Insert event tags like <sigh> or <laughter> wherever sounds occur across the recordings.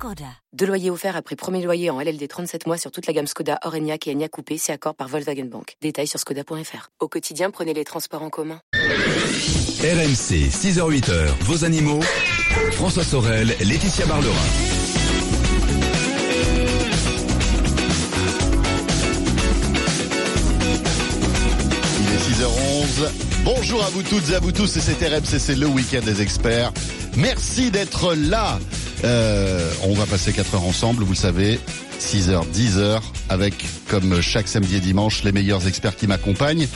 Skoda. Deux loyers offerts après premier loyer en LLD 37 mois sur toute la gamme Skoda, Orenia et Enya Coupé, c'est accord par Volkswagen Bank. Détails sur skoda.fr. Au quotidien, prenez les transports en commun. RMC, 6h-8h, vos animaux. François Sorel, Laetitia Barlerin. Il est 6h11. Bonjour à vous toutes et à vous tous, et c'est RMC, c'est le week-end des experts. Merci d'être là. Euh, on va passer 4 heures ensemble, vous le savez. 6h, 10h, avec, comme chaque samedi et dimanche, les meilleurs experts qui m'accompagnent.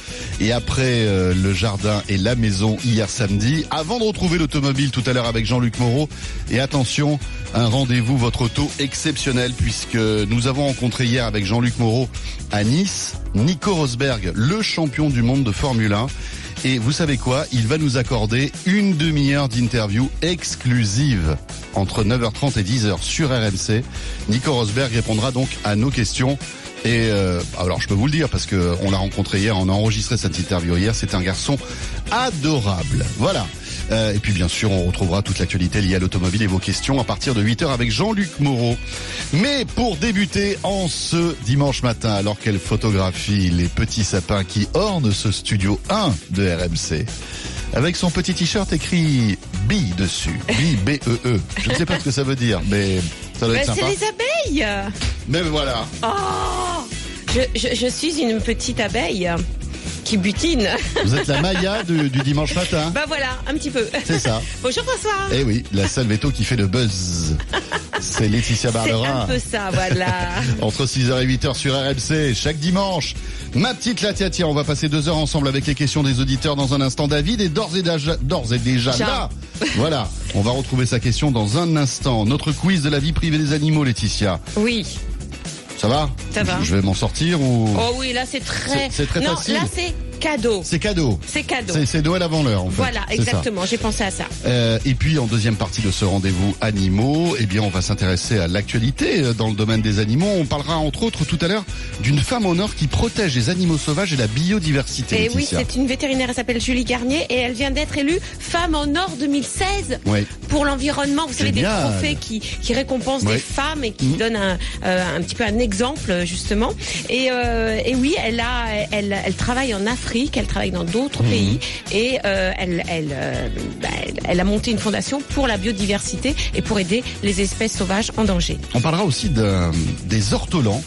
Et après euh, le jardin et la maison hier samedi, avant de retrouver l'automobile tout à l'heure avec Jean-Luc Moreau, et attention, un rendez-vous votre auto exceptionnel, puisque nous avons rencontré hier avec Jean-Luc Moreau à Nice, Nico Rosberg, le champion du monde de Formule 1. Et vous savez quoi? Il va nous accorder une demi-heure d'interview exclusive entre 9h30 et 10h sur RMC. Nico Rosberg répondra donc à nos questions. Et euh, alors je peux vous le dire parce que on l'a rencontré hier, on a enregistré cette interview hier. C'est un garçon adorable. Voilà. Euh, et puis bien sûr, on retrouvera toute l'actualité liée à l'automobile et vos questions à partir de 8h avec Jean-Luc Moreau. Mais pour débuter en ce dimanche matin, alors qu'elle photographie les petits sapins qui ornent ce studio 1 de RMC, avec son petit t-shirt écrit B dessus, B B E E. Je ne sais pas ce que ça veut dire, mais ça doit Bah, être c'est sympa. les abeilles Mais voilà. Oh je, je- je suis une petite abeille qui butine. Vous êtes la Maya du, du dimanche matin. Bah voilà, un petit peu. C'est ça. Bonjour François Eh oui, la seule veto qui fait le buzz. C'est Laetitia C'est Barlerin. un peu ça, voilà. <laughs> Entre 6h et 8h sur RMC, chaque dimanche. Ma petite Latia, on va passer deux heures ensemble avec les questions des auditeurs dans un instant. David est d'ores et et déjà là. Voilà, on va retrouver sa question dans un instant. Notre quiz de la vie privée des animaux, Laetitia. Oui. Ça va Ça va. Je vais m'en sortir ou Oh oui, là c'est très... C'est- très non, facile. là c'est cadeau. c'est cadeau C'est cadeau. C'est- Noël avant l'heure, en fait. Voilà, exactement, j'ai pensé à ça. Euh, et puis en deuxième partie de ce rendez-vous animaux, eh bien on va s'intéresser à l'actualité euh, dans le domaine des animaux. On parlera entre autres tout à l'heure d'une femme en or qui protège les animaux sauvages et la biodiversité. Et oui, Laetitia. c'est une vétérinaire, elle s'appelle Julie Garnier et elle vient d'être élue Femme en Or 2016 Oui. pour l'environnement. Vous savez, des trophées qui, qui récompensent Ouais. des femmes et qui Mhm. donnent un, euh, un petit peu un exemple, justement. Et, euh, et oui, elle, a, elle, elle travaille en Afrique, elle travaille dans d'autres Mhm. pays et euh, elle, elle, euh, bah, elle, a monté une fondation pour la biodiversité et pour aider les espèces sauvages en danger. On parlera aussi des ortolans.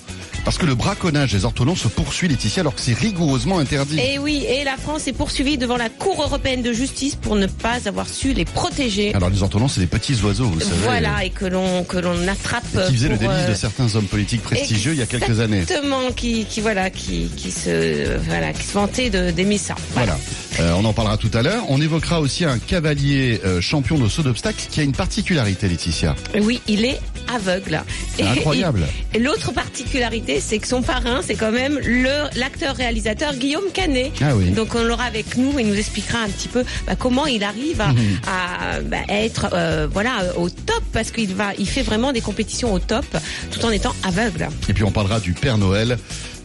Parce que le braconnage des ortolans se poursuit, Laetitia, alors que c'est rigoureusement interdit. Et oui, et la France est poursuivie devant la Cour européenne de justice pour ne pas avoir su les protéger. Alors les ortolans, c'est des petits oiseaux, vous savez. Voilà, et que l'on que l'on attrape. Et qui faisaient le délice euh, de certains hommes politiques prestigieux il y a quelques années. Exactement, qui, qui voilà, qui, qui se voilà, qui se vantait d'aimer ça. Voilà. Euh, on en parlera tout à l'heure. On évoquera aussi un cavalier euh, champion de saut d'obstacles qui a une particularité, Laetitia. Oui, il est aveugle. C'est Et- incroyable. Et l'autre particularité, c'est que son parrain, c'est quand même le l'acteur-réalisateur Guillaume Canet. Ah oui. Donc on l'aura avec nous et il nous expliquera un petit peu bah, comment il arrive à, Mhm. à, bah, être euh, voilà au top parce qu'il va, il fait vraiment des compétitions au top tout en étant aveugle. Et puis on parlera du Père Noël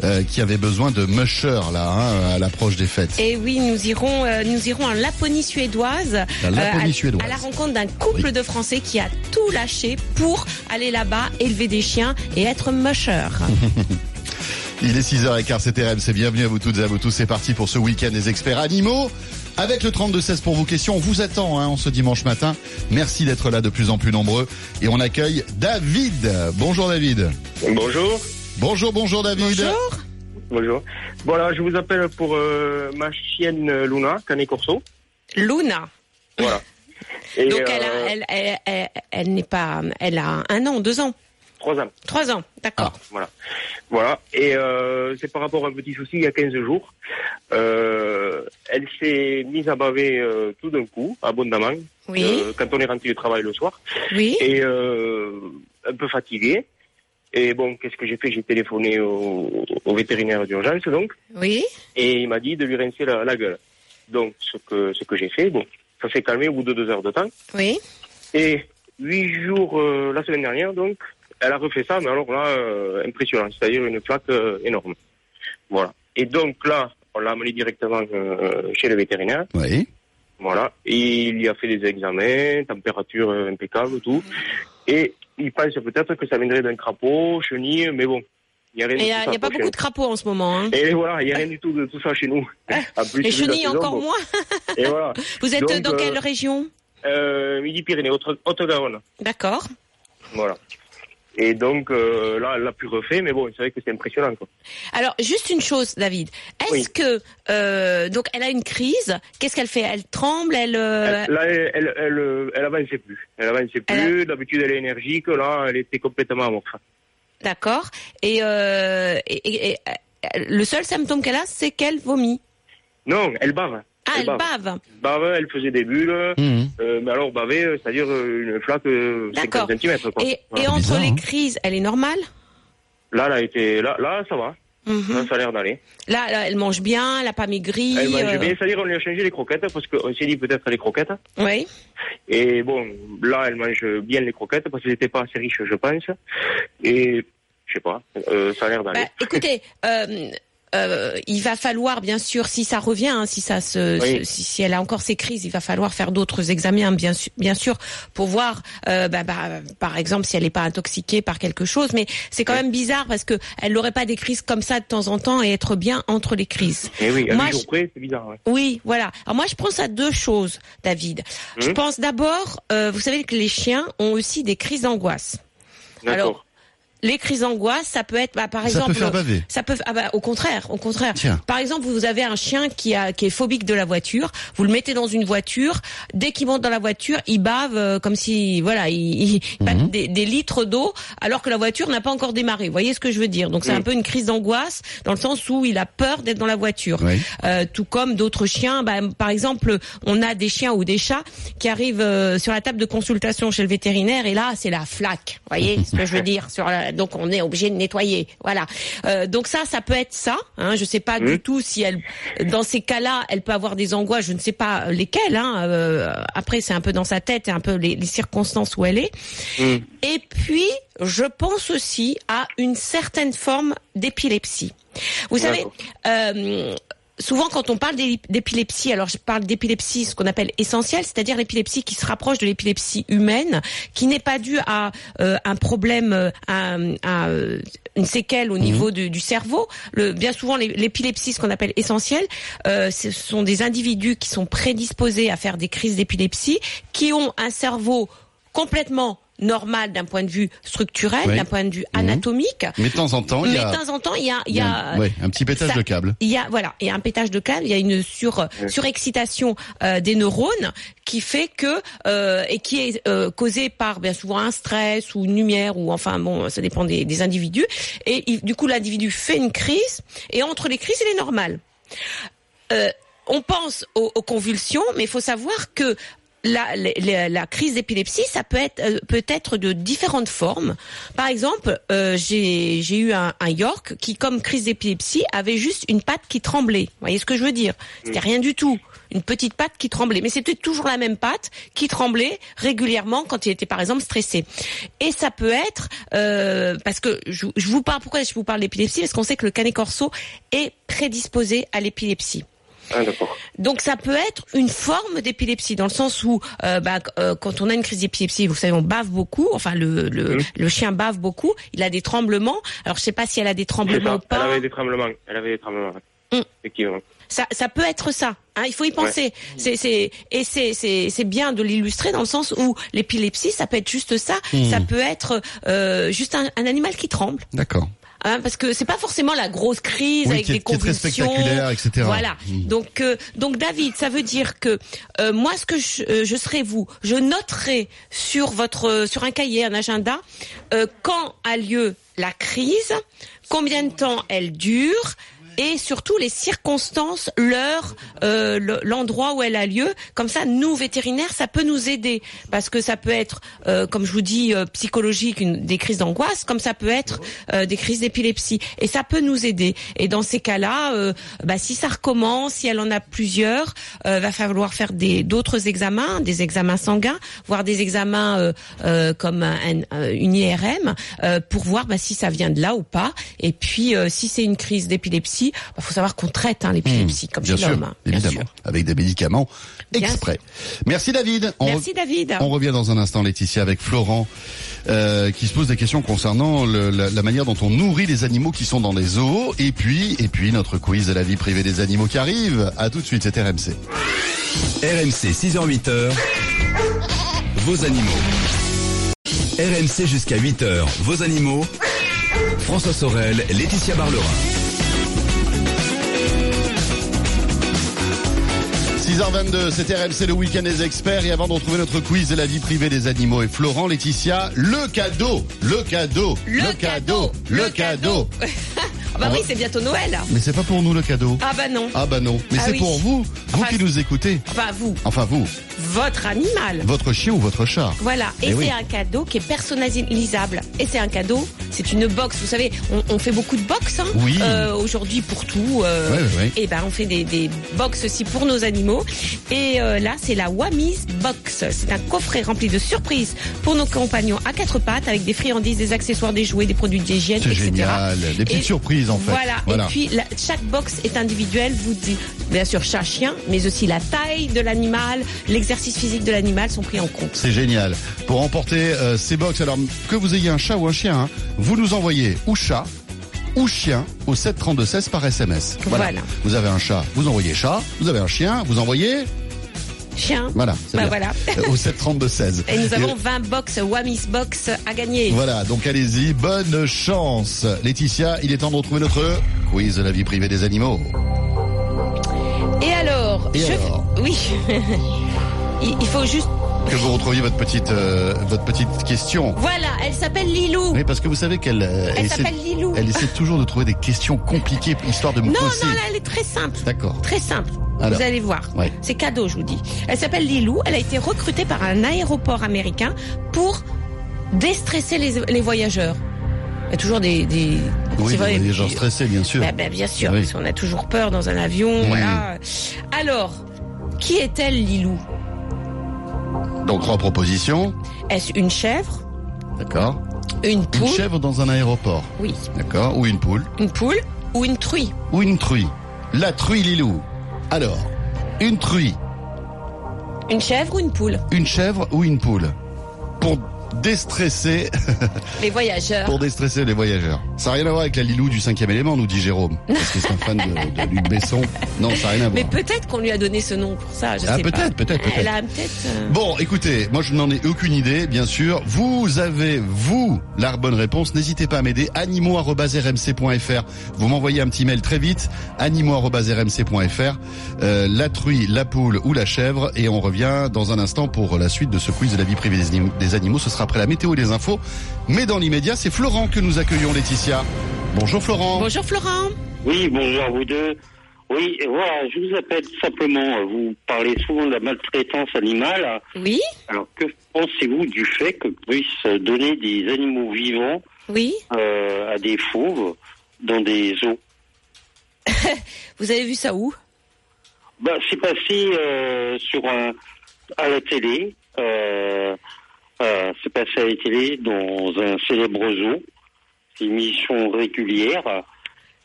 euh, qui avait besoin de musher là hein, à l'approche des fêtes. Et oui, nous irons, euh, nous irons en Laponie suédoise, La Laponie à, suédoise. à la rencontre d'un couple Oui. de Français qui a tout lâché pour aller là-bas, élever des chiens et être musher. <laughs> Il est 6h15, c'est RMC. Bienvenue à vous toutes et à vous tous. C'est parti pour ce week-end des experts animaux. Avec le 32-16 pour vos questions, on vous attend hein, en ce dimanche matin. Merci d'être là de plus en plus nombreux. Et on accueille David. Bonjour David. Bonjour. Bonjour, bonjour David. Bonjour. Bonjour. Voilà, je vous appelle pour euh, ma chienne euh, Luna, Canet Corso. Luna. Voilà. <laughs> Et, Donc elle, a, euh, elle, elle, elle, elle n'est pas, elle a un an, deux ans, Trois ans. trois ans, d'accord. Voilà. Voilà. Et euh, c'est par rapport à un petit souci il y a 15 jours. Euh, elle s'est mise à baver euh, tout d'un coup, abondamment, Oui, euh, quand on est rentré du travail le soir. oui. Et euh, un peu fatiguée. Et bon, qu'est-ce que j'ai fait? J'ai téléphoné au, au vétérinaire d'urgence, donc. Oui. Et il m'a dit de lui rincer la, la gueule. donc ce que ce que j'ai fait, bon, ça s'est calmé au bout de deux heures de temps. Oui. Et huit jours euh, la semaine dernière, donc, elle a refait ça, mais alors là, euh, impressionnant, c'est-à-dire une plaque euh, énorme. Voilà. Et donc là, on l'a amené directement euh, chez le vétérinaire. Oui. Voilà. Et il y a fait des examens, température impeccable, tout. Et il pense peut-être que ça viendrait d'un crapaud, chenille, mais bon. Il n'y a rien Et n'y a, y a pas beaucoup de crapauds en ce moment. Hein. Et voilà, il n'y a rien du tout de tout ça chez nous. <laughs> En plus, Les chenilles encore moins. <laughs> Et voilà. Vous êtes Donc, dans euh, quelle région? Euh, Midi-Pyrénées, Haute- Haute-Garonne. D'accord. Voilà. Et donc, euh, là, elle l'a plus refait, mais bon, c'est vrai que c'est impressionnant, quoi. Alors, juste une chose, David. Est-ce Oui. que euh, donc elle a une crise? Qu'est-ce qu'elle fait? Elle tremble Elle, euh, Elle- là, elle, elle, elle, euh, elle avançait plus. Elle avançait plus. D'habitude, elle est énergique. Là, elle était complètement amorphe. D'accord. Et, et, et- le seul symptôme qu'elle a, c'est qu'elle vomit. Non, elle bave. Ah, elle bave. Bave, elle faisait des bulles. Mhm. Euh, mais alors, baver, euh, c'est-à-dire euh, une flaque D'accord. 50 cm. Quoi. Et, Voilà. et entre bizarre, les hein. crises, elle est normale? Là, elle a été, là, là, ça va. Mhm. Là, ça a l'air d'aller. là, là, elle mange bien, elle n'a pas maigri. Elle mange euh, bien. C'est-à-dire, on lui a changé les croquettes parce qu'on s'est dit peut-être les croquettes. Oui. Et bon, là, elle mange bien les croquettes parce qu'elles n'étaient pas assez riches, je pense. Et je sais pas, euh, ça a l'air d'aller. Bah, écoutez, <laughs> euh, euh, il va falloir bien sûr, si ça revient, hein, si ça se, Oui. si, si elle a encore ses crises, il va falloir faire d'autres examens, bien sûr, bien sûr, pour voir, euh, bah, bah, par exemple, si elle n'est pas intoxiquée par quelque chose. Mais c'est quand même bizarre parce que elle n'aurait pas des crises comme ça de temps en temps et être bien entre les crises. Et oui, à Moi, je- c'est bizarre. Ouais. Oui, voilà. Alors moi, je pense à deux choses, David. Je Mhm. pense d'abord, euh, vous savez que les chiens ont aussi des crises d'angoisse. Alors, les crises d'angoisse, ça peut être, bah, par Ça exemple, peut faire baver. ça peut, ah bah, au contraire, au contraire. Tiens. Par exemple, vous avez un chien qui a, qui est phobique de la voiture. Vous le mettez dans une voiture. Dès qu'il monte dans la voiture, il bave euh, comme si, voilà, il, il, Mhm. des, des litres d'eau, alors que la voiture n'a pas encore démarré. Vous voyez ce que je veux dire? Donc c'est un peu une crise d'angoisse dans le sens où il a peur d'être dans la voiture. Oui. Euh, tout comme d'autres chiens. Bah, par exemple, on a des chiens ou des chats qui arrivent euh, sur la table de consultation chez le vétérinaire et là, c'est la flaque. Vous voyez ce que je veux <laughs> dire sur la- Donc, on est obligé de nettoyer. Voilà. Euh, donc ça, ça peut être ça. Hein. Je sais pas du tout si elle, dans ces cas-là, elle peut avoir des angoisses. Je ne sais pas lesquelles. Hein. Euh, après, c'est un peu dans sa tête et un peu les, les circonstances où elle est. Et puis, je pense aussi à une certaine forme d'épilepsie. Vous savez, euh, souvent quand on parle d'ép- d'épilepsie, alors je parle d'épilepsie, ce qu'on appelle essentielle, c'est-à-dire l'épilepsie qui se rapproche de l'épilepsie humaine, qui n'est pas due à euh, un problème, euh, à, à, euh, une séquelle au niveau du, du cerveau. Le, bien souvent, l'épilepsie, ce qu'on appelle essentielle, euh, ce sont des individus qui sont prédisposés à faire des crises d'épilepsie, qui ont un cerveau complètement normal d'un point de vue structurel, Oui. d'un point de vue Mhm. anatomique. Mais de temps en temps, il y Mais a, de temps en temps, il y a, il y un, ouais, un petit pétage ça- de câble. il y a voilà, il y a un pétage de câble, il y a une sur surexcitation euh, des neurones qui fait que euh, et qui est euh, causée par bien souvent un stress ou une lumière ou enfin bon, ça dépend des, des individus et il- du coup l'individu fait une crise et entre les crises, il est normal. Euh, on pense aux, aux convulsions, mais il faut savoir que la, la, la- crise d'épilepsie, ça peut être euh, peut être de différentes formes. Par exemple, euh, j'ai eu un, un York qui, comme crise d'épilepsie, avait juste une patte qui tremblait. Vous voyez ce que je veux dire? C'était rien du tout. Une petite patte qui tremblait, mais c'était toujours la même patte qui tremblait régulièrement quand il était par exemple stressé. Et ça peut être euh, parce que je, je vous parle pourquoi je vous parle d'épilepsie? Parce qu'on sait que le canet corso est prédisposé à l'épilepsie. Ah. Donc ça peut être une forme d'épilepsie dans le sens où euh, bah, euh, quand on a une crise d'épilepsie, vous savez, on bave beaucoup. Enfin, le, le, le chien bave beaucoup. Il a des tremblements. Alors je sais pas si elle a des tremblements ou Elle pas. avait des tremblements. Elle avait des tremblements. ouais. Mm. Effectivement. Ça, ça peut être ça. Hein, il faut y penser. C'est, c'est, et c'est, c'est, c'est bien de l'illustrer dans le sens où l'épilepsie, ça peut être juste ça. Mhm. Ça peut être euh, juste un, un animal qui tremble. D'accord. Hein, parce que c'est pas forcément la grosse crise Oui, avec qui est- des qui est très convulsions. spectaculaire, etc. Voilà. Mm. Donc, euh, donc David, ça veut dire que euh, moi, ce que je, euh, je serai vous, je noterai sur votre euh, sur un cahier, un agenda, euh, quand a lieu la crise, combien de temps elle dure, et surtout les circonstances, l'heure, euh, le- l'endroit où elle a lieu. Comme ça, nous vétérinaires, ça peut nous aider parce que ça peut être, euh, comme je vous dis, euh, psychologique, une, des crises d'angoisse, comme ça peut être euh, des crises d'épilepsie, et ça peut nous aider. Et dans ces cas-là, euh, bah, si ça recommence, si elle en a plusieurs, euh, va falloir faire des d'autres examens, des examens sanguins, voire des examens comme un, un- une IRM pour voir bah, si ça vient de là ou pas. Et puis, si c'est une crise d'épilepsie, il faut savoir qu'on traite hein, l'épilepsie comme Mmh, Bien chez l'homme. hein, bien évidemment, sûr. avec des médicaments exprès. Merci David. On Merci David. On revient dans un instant, Laetitia, avec Florent, euh, qui se pose des questions concernant le- la, la manière dont on nourrit les animaux qui sont dans les zoos, et puis, et puis notre quiz de la vie privée des animaux qui arrive. À tout de suite, c'est RMC. RMC 6h-8h, vos animaux. RMC jusqu'à 8h, vos animaux. François Sorel, Laetitia Barlerin. 6h22, c'est RMC le week-end des experts, et avant de retrouver notre quiz de la vie privée des animaux et Florent, Laetitia, le cadeau, le cadeau, Le cadeau, le cadeau. <laughs> Ah bah On oui, va- c'est bientôt Noël. Mais c'est pas pour nous le cadeau. Ah bah non. Ah bah non, mais Ah c'est oui. pour vous, vous Enfin, qui nous écoutez. Enfin vous, Enfin vous, votre animal. votre chien ou votre chat. Voilà, et, Eh c'est oui. un cadeau qui est personnalisable. Et c'est un cadeau, c'est une box. Vous savez, on, on fait beaucoup de box hein, Oui. euh, aujourd'hui pour tout. euh, Ouais, ouais. Et ben on fait des, des box aussi pour nos animaux. Et euh, là, c'est la Wamis Box. C'est un coffret rempli de surprises pour nos compagnons à quatre pattes avec des friandises, des accessoires, des jouets, des produits d'hygiène, C'est etc. génial, des petites Et surprises en fait. Voilà. Et puis la- chaque box est individuelle. Vous dites bien sûr chat, chien, mais aussi la taille de l'animal, l'exercice physique de l'animal sont pris en compte. C'est génial. Pour remporter euh, ces box, alors que vous ayez un chat ou un chien, hein, vous nous envoyez ou chat ou chien au 732-16 par SMS. Voilà. Vous avez un chat, vous envoyez chat. Vous avez un chien, vous envoyez... Chien. Voilà, Bah voilà. Euh, au 732-16. Et nous avons 20 box Wamis Box à gagner. Voilà, donc allez-y, bonne chance. Laetitia, il est temps de retrouver notre quiz de la vie privée des animaux. Et alors, Et je- alors oui, <laughs> il faut juste. Que vous retrouviez votre petite, euh, votre petite question. Voilà, elle s'appelle Lilou. Oui, parce que vous savez qu'elle euh, Elle essaie, s'appelle Lilou. elle essaie toujours de trouver des questions compliquées, histoire de me Non, coincer. non, là, elle est très simple. D'accord. Très simple. Alors. Vous allez voir. Ouais. C'est cadeau, je vous dis. Elle s'appelle Lilou. Elle a été recrutée par un aéroport américain pour déstresser les, les voyageurs. Il y a toujours des. des Oui, vrai, des gens stressés, bien sûr. Bah, bah, bien sûr, Oui. parce qu'on a toujours peur dans un avion, voilà. Alors, qui est-elle, Lilou? Donc trois propositions. Est-ce une chèvre? D'accord. Une Une poule? chèvre dans un aéroport. Oui. D'accord. Ou une poule? Une poule ou une truie? Ou une truie. La truie Lilou. Alors, une truie, Une chèvre ou une poule une chèvre ou une poule Pour déstresser, Les voyageurs. pour déstresser les voyageurs. Ça n'a rien à voir avec la Lilou du cinquième élément, nous dit Jérôme. <laughs> Parce que c'est un fan de, de Luc Besson. Non, ça n'a rien à voir. Mais peut-être qu'on lui a donné ce nom pour ça, je Ah, sais pas. peut-être, peut-être, peut-être. Elle a peut-être... euh, Bon, écoutez, moi je n'en ai aucune idée, bien sûr. Vous avez, vous, la bonne réponse. N'hésitez pas à m'aider. animaux.rmc.fr. Vous m'envoyez un petit mail très vite. animaux.rmc.fr. Euh, la truie, la poule ou la chèvre. Et on revient dans un instant pour la suite de ce quiz de la vie privée des animaux. Ce sera après la météo et les infos. Mais dans l'immédiat, c'est Florent que nous accueillons, Laetitia. Bonjour Florent. Bonjour Florent. Oui, bonjour à vous deux. Oui, voilà, je vous appelle simplement, euh, vous parlez souvent de la maltraitance animale. Oui Alors, que pensez-vous du fait que puisse donner des animaux vivants Oui euh, à des fauves dans des zoos <laughs> Vous avez vu ça où? Bah, C'est passé euh, sur un, à la télé. Euh, euh, c'est passé à la télé dans un célèbre zoo. Émission régulière.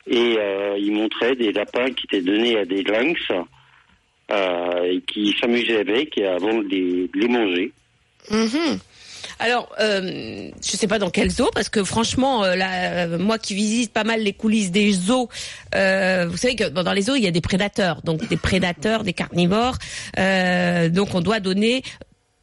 Et euh, il montrait des lapins qui étaient donnés à des lynx euh, et qui s'amusaient avec avant de les, manger. Mhm. Alors, euh, je sais pas dans quel zoo, parce que franchement, là, moi qui visite pas mal les coulisses des zoos, vous savez que dans les zoos il y a des prédateurs, donc des prédateurs, des carnivores, donc on doit donner.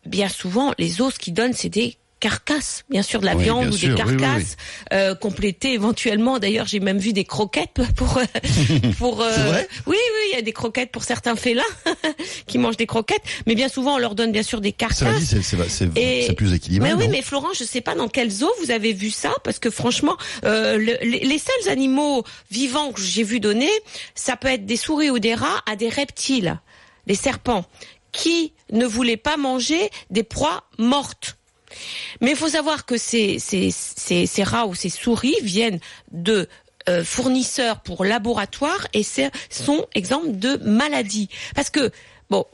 Bien souvent, les os ce qu'ils donnent, c'est des carcasse, bien sûr, de la Oui, viande ou sûr, des oui, oui, carcasses, euh, complétées éventuellement. D'ailleurs, j'ai même vu des croquettes <laughs> pour <laughs> pour. euh, C'est vrai? Oui, oui, il y a des croquettes pour certains félins <laughs> qui mangent des croquettes, mais bien souvent on leur donne bien sûr des carcasses. c'est plus équilibré. Mais oui, mais Florent, je sais pas dans quelle zoo vous avez vu ça, parce que franchement, euh, le- les, les seuls animaux vivants que j'ai vu donner, ça peut être des souris ou des rats à des reptiles, des serpents, qui ne voulaient pas manger des proies mortes. Mais il faut savoir que ces, rats ou ces souris viennent de euh, fournisseurs pour laboratoires et sont exemple de maladies. Parce que, bon,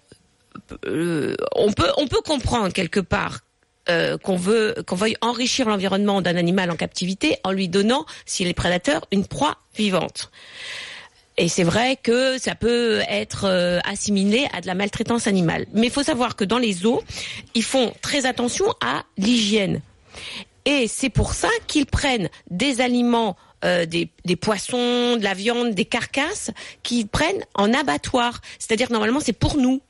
euh, on peut on peut comprendre quelque part euh, qu'on veut qu'on veuille enrichir l'environnement d'un animal en captivité en lui donnant, s'il est prédateur, une proie vivante. Et c'est vrai que ça peut être euh, assimilé à de la maltraitance animale. Mais il faut savoir que dans les zoos, ils font très attention à l'hygiène. Et c'est pour ça qu'ils prennent des aliments, euh, des, poissons, de la viande, des carcasses, qu'ils prennent en abattoir. C'est-à-dire normalement c'est pour nous.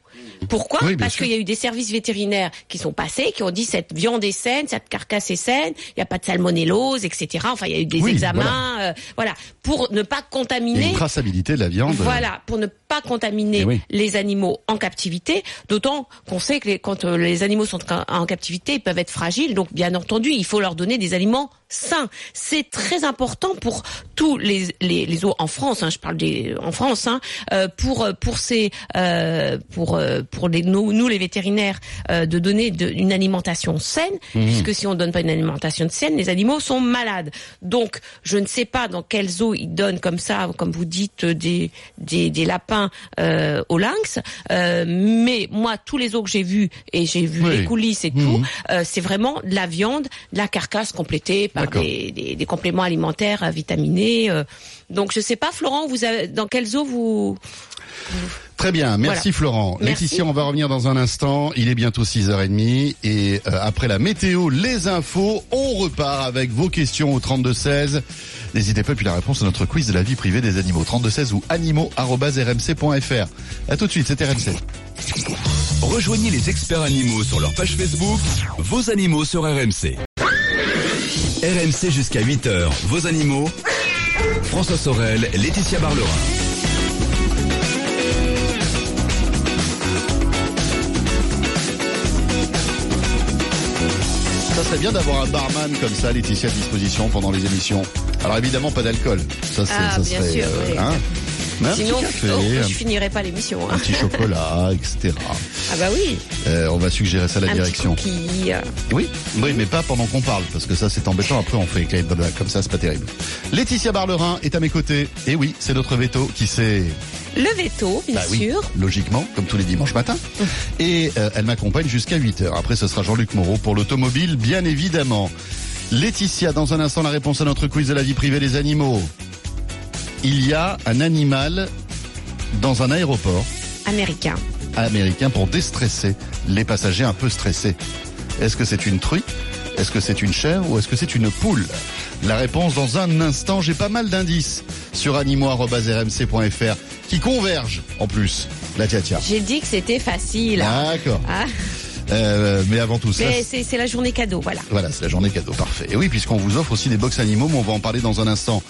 Pourquoi Oui, Parce qu'il y a eu des services vétérinaires qui sont passés, qui ont dit cette viande est saine, cette carcasse est saine, il n'y a pas de salmonellose, etc. Enfin, il y a eu des Oui, examens, euh, voilà, pour ne pas contaminer. une traçabilité de la viande. Voilà, pour ne pas contaminer Eh oui. les animaux en captivité, d'autant qu'on sait que les- quand euh, les animaux sont en captivité, ils peuvent être fragiles, donc bien entendu, il faut leur donner des aliments sains. C'est très important pour tous les, les, les zoos en France, hein, je parle des en France, hein, euh, pour pour ces euh, pour euh, pour les, nous, nous les vétérinaires euh, de donner de- une alimentation saine, puisque si on donne pas une alimentation saine, les animaux sont malades. Donc je ne sais pas dans quel zoo ils donnent comme ça, comme vous dites, des des, des lapins euh, au lynx, euh, mais moi tous les zoos que j'ai vus et j'ai vu Oui. les coulisses et tout, euh, c'est vraiment de la viande, de la carcasse complétée par D'accord. des, des, des compléments alimentaires vitaminés. euh. donc je sais pas, Florent, vous avez, dans quel zoo vous Très bien, merci Voilà. Florent. Merci. Laetitia, on va revenir dans un instant. Il est bientôt 6h30 et euh, après la météo, les infos, on repart avec vos questions au 3216. N'hésitez pas, puis la réponse à notre quiz de la vie privée des animaux. 3216 ou animaux.rmc.fr. À tout de suite, c'est RMC. Rejoignez les experts animaux sur leur page Facebook, vos animaux sur RMC. RMC jusqu'à 8h, vos animaux. François Sorel, Laetitia Barlerin. Ça serait bien d'avoir un barman comme ça, Laetitia, à disposition pendant les émissions. Alors évidemment, pas d'alcool. Ça, c'est, Ah, ça bien serait, sûr, oui. hein un Sinon, petit café, oh, je finirai pas l'émission. un Hein. petit chocolat, etc. Ah bah oui, Euh, on va suggérer ça à la un direction. petit. Oui, oui, mais pas pendant qu'on parle, parce que ça c'est embêtant. Après, on fait comme ça, c'est pas terrible. Laetitia Barlerin est à mes côtés. Et oui, c'est notre veto qui s'est, Le veto, bien bah oui, sûr. logiquement, comme tous les dimanches matins. Et euh, elle m'accompagne jusqu'à 8 heures. Après, ce sera Jean-Luc Moreau pour l'automobile, bien évidemment. Laetitia, dans un instant, la réponse à notre quiz de la vie privée des animaux. Il y a un animal dans un aéroport Américain. américain pour déstresser les passagers un peu stressés. Est-ce que c'est une truie? Est-ce que c'est une chèvre ou est-ce que c'est une poule? La réponse dans un instant. J'ai pas mal d'indices sur animaux.rmc.fr qui convergent en plus. La tia tia. J'ai dit que c'était facile. D'accord. Ah, Euh, mais avant tout ça, c'est la journée cadeau, voilà. voilà, c'est la journée cadeau, parfait. Et oui, puisqu'on vous offre aussi des box animaux, mais on va en parler dans un instant.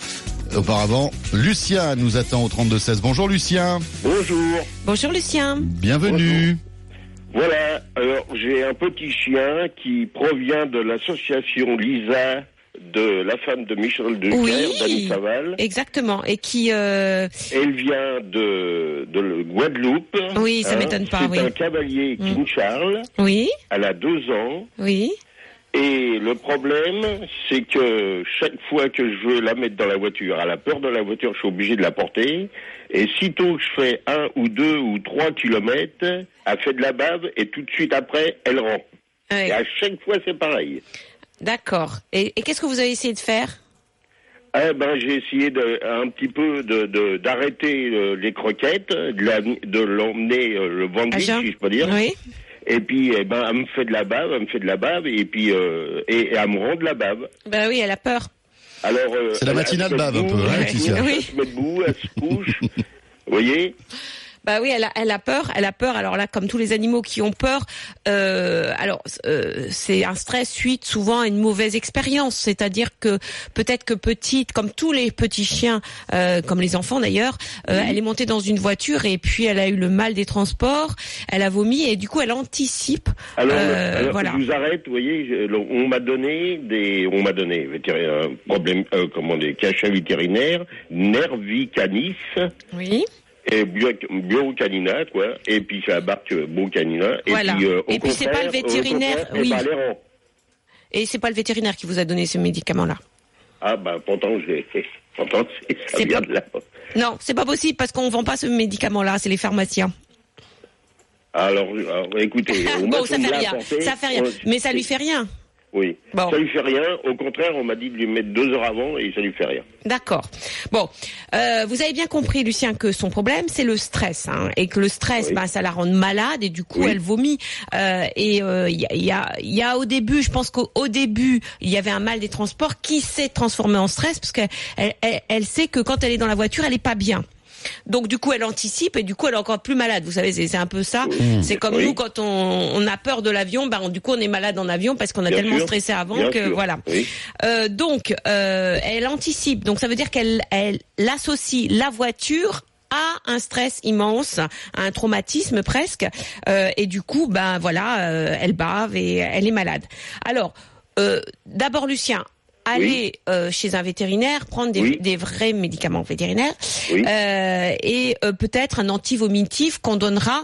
Auparavant, Lucien nous attend au 32-16. Bonjour Lucien, Bonjour. Bonjour Lucien. bienvenue. Voilà, alors j'ai un petit chien qui provient de l'association Lisa de la femme de Michel Decker, Oui. Dani Saval. Exactement. Et qui euh, Elle vient de, de Guadeloupe. Oui, ça Hein, m'étonne pas, C'est oui. un cavalier Mm. King Charles. oui, Elle a deux ans. oui. Et le problème, c'est que chaque fois que je veux la mettre dans la voiture, elle a peur de la voiture, je suis obligé de la porter. Et sitôt que je fais un ou deux ou trois kilomètres, elle fait de la bave et tout de suite après, elle rend. Ouais. Et à chaque fois, c'est pareil. D'accord. Et, et qu'est-ce que vous avez essayé de faire? Eh ben, j'ai essayé de, un petit peu de, d'arrêter euh, les croquettes, de, la- l'emmener euh, le À vide, jeun si je peux dire. Oui. Et puis, eh ben, elle me fait de la bave, elle me fait de la bave, et puis, euh, et, et elle me rend de la bave. Ben oui, elle a peur. Alors, euh, C'est la matinale bave un peu, hein, elle Laetitia se met- Oui. Elle se met debout, elle se couche. <laughs> Vous voyez Bah oui, elle a, elle a peur, elle a peur. Alors là, comme tous les animaux qui ont peur, euh, alors euh, c'est un stress suite souvent à une mauvaise expérience. C'est-à-dire que peut-être que petite, comme tous les petits chiens, euh, comme les enfants d'ailleurs, euh, elle est montée dans une voiture et puis elle a eu le mal des transports, elle a vomi et du coup elle anticipe. Alors, Euh, alors, voilà. je vous arrête, vous voyez, on m'a donné des, on m'a donné vétérinaire, un problème, euh, comment des cachets vétérinaires, Nervi canis Oui. Et bio, biocanina, quoi, et puis c'est la marque biocanina. Et Voilà. puis, euh, au Et puis, c'est pas le vétérinaire, oui. ben. Et c'est pas le vétérinaire qui vous a donné ce médicament-là. Ah bah pourtant j'ai, <laughs> pourtant ça vient pas- de là. Non, c'est pas possible parce qu'on vend pas ce médicament-là, c'est les pharmaciens. Alors, alors, écoutez, <laughs> bon, ça fait rien, apporté, ça fait rien, mais ça lui fait rien. Oui. Bon. Ça lui fait rien. Au contraire, on m'a dit de lui mettre deux heures avant et ça lui fait rien. D'accord. Bon, euh, vous avez bien compris, Lucien, que son problème c'est le stress, hein, et que le stress, Oui. ben, ça la rend malade et du coup Oui. elle vomit. Euh, et euh, il y, a, il y, a, y a au début, je pense qu'au au début, il y avait un mal des transports qui s'est transformé en stress parce qu'elle elle, elle- elle sait que quand elle est dans la voiture, elle est pas bien. Donc du coup, elle anticipe et du coup, elle est encore plus malade. Vous savez, c'est un peu ça. C'est comme Oui. nous quand on, on a peur de l'avion, ben on- du coup, on est malade en avion parce qu'on a Bien tellement sûr. stressé avant Bien que sûr. voilà. Oui. Euh, donc, euh, elle anticipe. Donc, ça veut dire qu'elle elle, associe la voiture à un stress immense, à un traumatisme presque, euh, et du coup, ben voilà, elle bave et elle est malade. Alors, d'abord, Lucien, aller euh, chez un vétérinaire, prendre des, Oui. des vrais médicaments vétérinaires, Oui. euh, et euh, peut-être un antivomitif qu'on donnera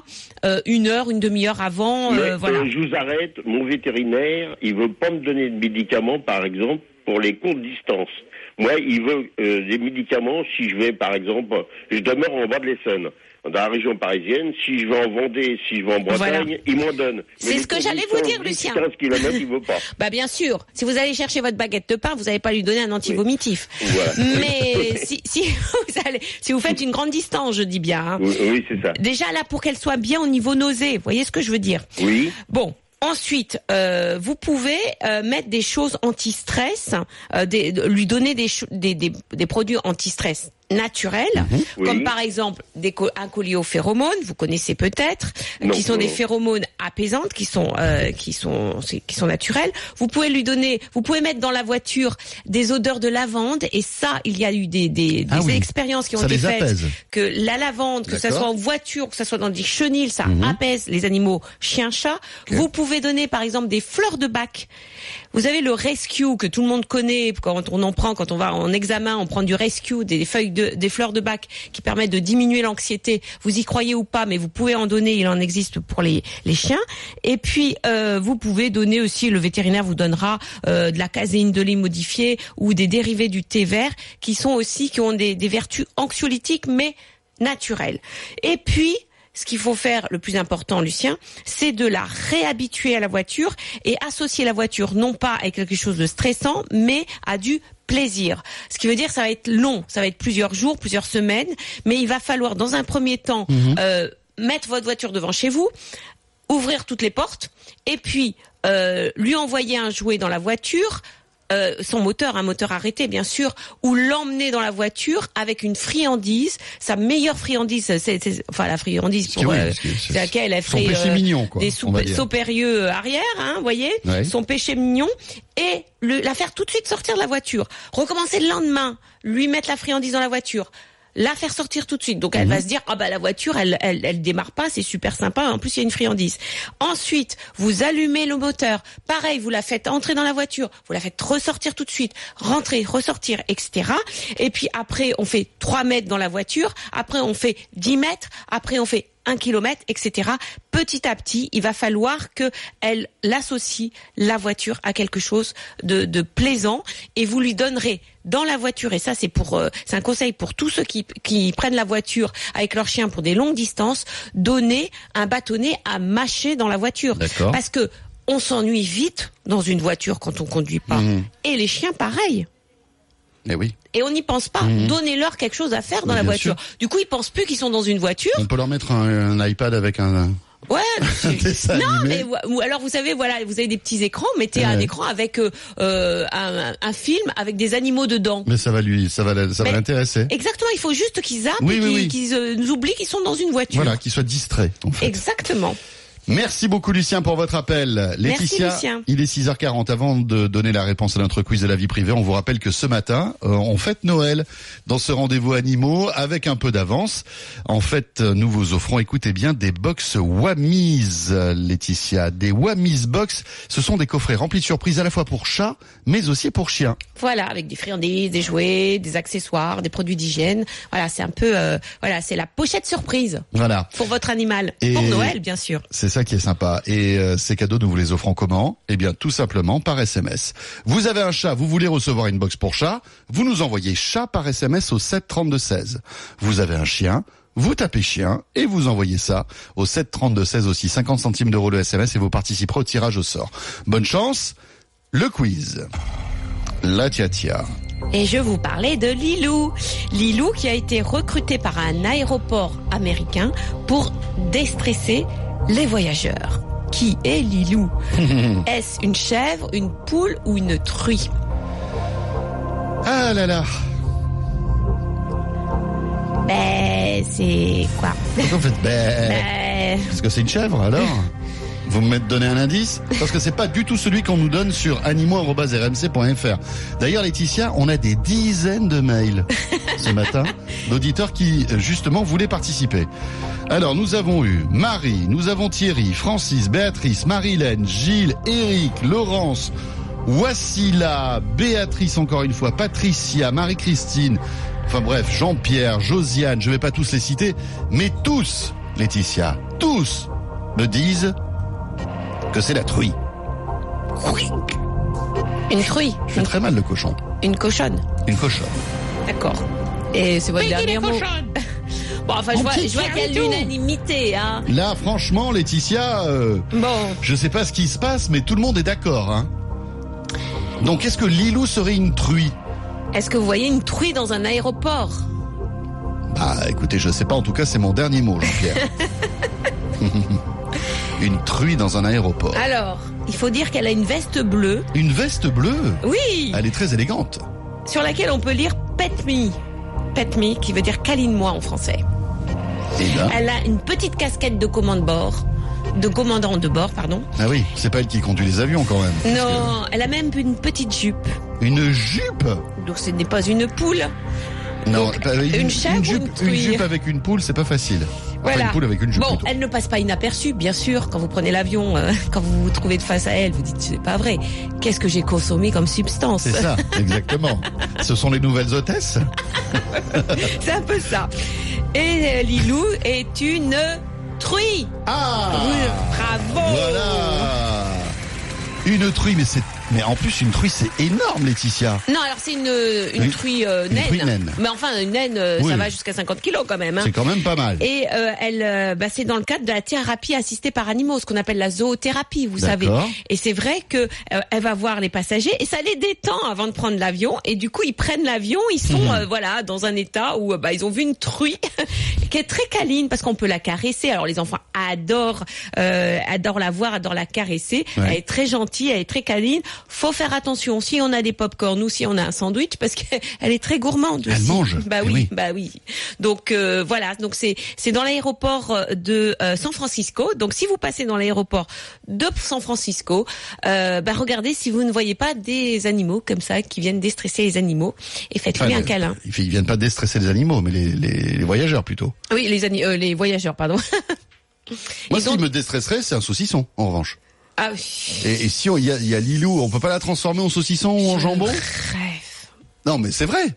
une heure, une demi-heure avant, Mais, voilà. je vous arrête. Mon vétérinaire, il veut pas me donner de médicaments, par exemple, pour les courtes distances. Moi, il veut des médicaments si je vais, par exemple, je demeure en bas de l'Essonne, dans la région parisienne. Si je vais en Vendée, si je vais en Bretagne, Voilà. il m'en donne. C'est ce que j'allais vous dire, Lucien. 15 km, il veut pas. <laughs> Bah bien sûr, si vous allez chercher votre baguette de pain, vous n'allez pas lui donner un antivomitif. Voilà. <laughs> Mais <laughs> si, si vous allez, si vous faites une grande distance, je dis bien. hein. Oui, oui, c'est ça. Déjà là, pour qu'elle soit bien au niveau nausée, vous voyez ce que je veux dire? Oui. Bon. Ensuite, euh, vous pouvez euh, mettre des choses anti-stress, euh, de- lui donner des, cho- des, des, des produits anti-stress naturels, Oui. comme par exemple des co- un collier aux phéromones, vous connaissez peut-être, qui sont des phéromones apaisantes, qui sont euh, qui sont qui sont naturelles. Vous pouvez lui donner, vous pouvez mettre dans la voiture des odeurs de lavande, et ça, il y a eu des des, des Ah oui. expériences qui ont Ça été faites apaise. que la lavande, que ça soit en voiture, que ça soit dans des chenilles, ça Mhm. apaise les animaux chiens-chats. Vous pouvez donner par exemple des fleurs de bac. Vous avez le rescue que tout le monde connaît quand on en prend, quand on va en examen, on prend du rescue, des feuilles de, des fleurs de bac qui permettent de diminuer l'anxiété. Vous y croyez ou pas, mais vous pouvez en donner. Il en existe pour les, chiens. Et puis euh, vous pouvez donner aussi, le vétérinaire vous donnera euh, de la caséine de lait modifiée ou des dérivés du thé vert qui sont aussi qui ont des, des vertus anxiolytiques, mais naturelles. Et puis ce qu'il faut faire, le plus important, Lucien, c'est de la réhabituer à la voiture et associer la voiture non pas à quelque chose de stressant, mais à du plaisir. Ce qui veut dire ça va être long, ça va être plusieurs jours, plusieurs semaines, mais il va falloir dans un premier temps euh, mettre votre voiture devant chez vous, ouvrir toutes les portes et puis euh, lui envoyer un jouet dans la voiture. Euh, son moteur, un moteur arrêté bien sûr, ou l'emmener dans la voiture avec une friandise, sa meilleure friandise, c'est, enfin la friandise pour Oui, euh, c'est- laquelle elle péché euh, mignon, quoi, des saupérieux arrière, hein, vous voyez, Ouais. son péché mignon, et le, la faire tout de suite sortir de la voiture, recommencer le lendemain, lui mettre la friandise dans la voiture, la faire sortir tout de suite. Donc Mhm. elle va se dire ah bah la voiture elle elle elle démarre pas, c'est super sympa. En plus il y a une friandise. Ensuite vous allumez le moteur. Pareil vous la faites entrer dans la voiture, vous la faites ressortir tout de suite, rentrer, ressortir, etc. Et puis après on fait 3 mètres dans la voiture. Après on fait 10 mètres. Après on fait un kilomètre, etc. Petit à petit, il va falloir que elle l'associe la voiture à quelque chose de, de plaisant et vous lui donnerez dans la voiture et ça c'est pour euh, c'est un conseil pour tous ceux qui, qui prennent la voiture avec leur chien pour des longues distances, donner un bâtonnet à mâcher dans la voiture parce que on s'ennuie vite dans une voiture quand on conduit pas Mhm. et les chiens pareil. Eh oui. Et on n'y pense pas. Donnez-leur quelque chose à faire dans Mais la voiture. Du coup, ils pensent plus qu'ils sont dans une voiture. On peut leur mettre un, un iPad avec un. Ouais, <laughs> Non, mais ou- alors vous savez, voilà, vous avez des petits écrans, mettez un écran avec euh, euh, un, un film avec des animaux dedans. Mais ça va lui, ça va, ça va Mais- l'intéresser. Exactement, il faut juste qu'ils zappent Oui, et oui, qu'ils oui. qu'ils, euh, oublient qu'ils sont dans une voiture. Voilà, qu'il soit distrait. En fait. Exactement. Merci beaucoup Lucien pour votre appel. Laetitia, Lucien. il est 6h40. Avant de donner la réponse à notre quiz de la vie privée, on vous rappelle que ce matin, euh, on fête Noël dans ce rendez-vous animaux avec un peu d'avance. En fait, nous vous offrons, écoutez bien, des box Wamis, euh, Laetitia. Des Wamis box, ce sont des coffrets remplis de surprises à la fois pour chats, mais aussi pour chiens. Voilà, avec des friandises, des jouets, des accessoires, des produits d'hygiène. Voilà, c'est un peu, euh, voilà, c'est la pochette surprise Voilà. pour votre animal, Et- pour Noël bien sûr. C'est ça qui est sympa. Et euh, ces cadeaux, nous vous les offrons comment? Eh bien, tout simplement par SMS. Vous avez un chat, vous voulez recevoir une box pour chat, vous nous envoyez chat par SMS au 7 32 16. Vous avez un chien, vous tapez chien et vous envoyez ça au 7 32 16 aussi 50 centimes d'euros le SMS et vous participerez au tirage au sort. Bonne chance. Le quiz. La tia tia. Et je vous parlais de Lilou. Lilou qui a été recruté par un aéroport américain pour déstresser les voyageurs. Qui est Lilou <laughs> Est-ce une chèvre, une poule ou une truie Ah là là. Ben, c'est quoi Pourquoi vous faites ben Ben, Parce que c'est une chèvre alors Vous me donner un indice Parce que c'est pas du tout celui qu'on nous donne sur animaux.rmc.fr. D'ailleurs Laetitia, on a des dizaines de mails <laughs> ce matin d'auditeurs qui justement voulaient participer. Alors nous avons eu Marie, nous avons Thierry, Francis, Béatrice, Marilène, Gilles, Eric, Laurence, Wassila, Béatrice encore une fois, Patricia, Marie-Christine, enfin bref, Jean-Pierre, Josiane, je vais pas tous les citer, mais tous, Laetitia, tous me disent que c'est la truie. une truie, Je fais très mal le cochon. une cochonne. Une cochonne. D'accord. Et c'est votre dernier mot. <laughs> Bon, enfin, je vois, petit je vois qu'il y a l'unanimité, hein. Là, franchement, Laetitia, euh, Bon, je sais pas ce qui se passe, mais tout le monde est d'accord. Hein. Donc, est-ce que Lilou serait une truie? Est-ce que vous voyez une truie dans un aéroport? Bah, écoutez, je sais pas. En tout cas, c'est mon dernier mot, Jean-Pierre. <laughs> une truie dans un aéroport. Alors, il faut dire qu'elle a une veste bleue. Une veste bleue. Oui, Elle est très élégante. sur laquelle on peut lire Pet Me. Pet Me, qui veut dire câline-moi en français. Et là, Elle a une petite casquette de commande bord, de commandant de bord, pardon. ah oui, c'est pas elle qui conduit les avions quand même. Non, elle a même une petite jupe. Une jupe? Donc ce n'est pas une poule. Non, Donc, pas- une jupe, une une jupe avec une poule, c'est pas facile. Enfin, une poule avec une jupe Bon, plutôt. elle ne passe pas inaperçue, bien sûr. Quand vous prenez l'avion, euh, <laughs> quand vous vous trouvez de face à elle, vous dites c'est pas vrai. Qu'est-ce que j'ai consommé comme substance C'est ça, <laughs> exactement. Ce sont les nouvelles hôtesses <laughs> C'est un peu ça. Et euh, Lilou est une truie. Ah Oui, Bravo. Voilà Une truie, mais c'est... Mais en plus, une truie, c'est énorme, Laetitia. Non, alors c'est une, une Une- truie euh, une naine. truie naine. Mais enfin, une naine, euh, Oui. ça va jusqu'à 50 kilos quand même. hein. C'est quand même pas mal. Et euh, elle, euh, bah, c'est dans le cadre de la thérapie assistée par animaux, ce qu'on appelle la zoothérapie, vous savez. Et c'est vrai que euh, elle va voir les passagers et ça les détend avant de prendre l'avion. Et du coup, ils prennent l'avion, ils sont euh, voilà dans un état où bah, ils ont vu une truie <laughs> qui est très câline parce qu'on peut la caresser. Alors les enfants adorent, euh, adorent la voir, adorent la caresser. Ouais. Elle est très gentille, elle est très câline. Faut faire attention si on a des pop-corn ou si on a un sandwich parce qu'elle <laughs> est très gourmande. Elle mange. Bah Eh oui, oui. bah oui. Donc euh, voilà, donc c'est c'est dans l'aéroport euh, de euh, San Francisco. Donc si vous passez dans l'aéroport de San Francisco, euh, bah regardez si vous ne voyez pas des animaux comme ça qui viennent déstresser les animaux et faites-lui Enfin, un câlin. Ils viennent pas déstresser les animaux, mais les, les, les voyageurs plutôt. Oui, les les voyageurs, pardon. <laughs> Moi, Et ce donc- qui me déstresserait, c'est un saucisson, en revanche. Ah oui. Et, et si on- il y a, y a Lilou, on peut pas la transformer en saucisson ou en Je jambon Rêve. Non, mais c'est vrai.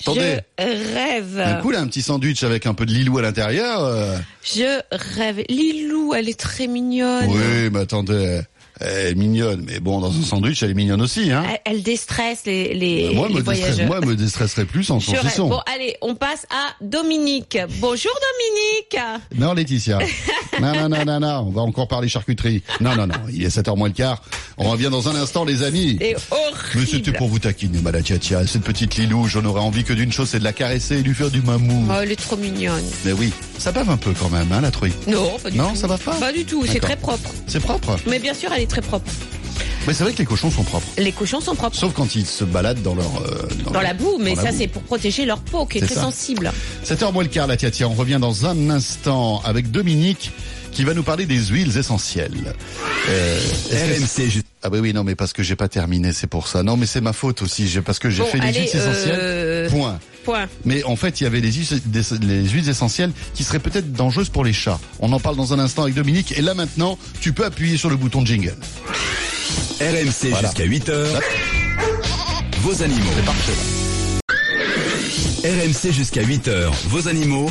Attendez. Je rêve. Un coup, là, un petit sandwich avec un peu de Lilou à l'intérieur. euh, Je rêve. Lilou, elle est très mignonne. Oui, mais attendez, elle est mignonne. Mais bon, dans un sandwich, elle est mignonne aussi. Hein. Elle, elle déstresse les, les, moi, les me voyageurs. moi, me déstresserait plus en rêve. saucisson. Bon, allez, on passe à Dominique. Bonjour Dominique. Non, Laetitia. <laughs> non, non, non, non, non. On va encore parler charcuterie. Non, non, non. Il est 7h moins le quart. On revient dans un instant, les amis. C'est Mais c'était horrible. pour vous taquiner, madame. Cette petite Lilou, j'en aurais envie que d'une chose, c'est de la caresser et lui faire du mamou. Oh, elle est trop mignonne. Mais oui, ça bave un peu quand même, hein, la truie. Non, pas du Non, tout. ça va pas Pas du tout, c'est très propre. C'est propre. Mais bien sûr, elle est très propre. Mais c'est vrai que les cochons sont propres. Les cochons sont propres. Sauf quand ils se baladent dans leur... euh, Dans la boue, mais ça c'est pour protéger leur peau qui est, C'est très ça. sensible. 7h moins le quart, la tia tia. On revient dans un instant avec Dominique qui va nous parler des huiles essentielles. Euh, que- Ah oui, oui, non, mais parce que j'ai pas terminé, c'est pour ça. Non, mais c'est ma faute aussi, j'ai- parce que j'ai Bon, fait les allez, huiles essentielles. euh, Point. Point. Mais en fait, il y avait les huiles, des- les huiles essentielles qui seraient peut-être dangereuses pour les chats. On en parle dans un instant avec Dominique. Et là maintenant, tu peux appuyer sur le bouton jingle. RMC Voilà. jusqu'à 8h. Vos animaux. C'est parfait. RMC jusqu'à 8h. Vos animaux.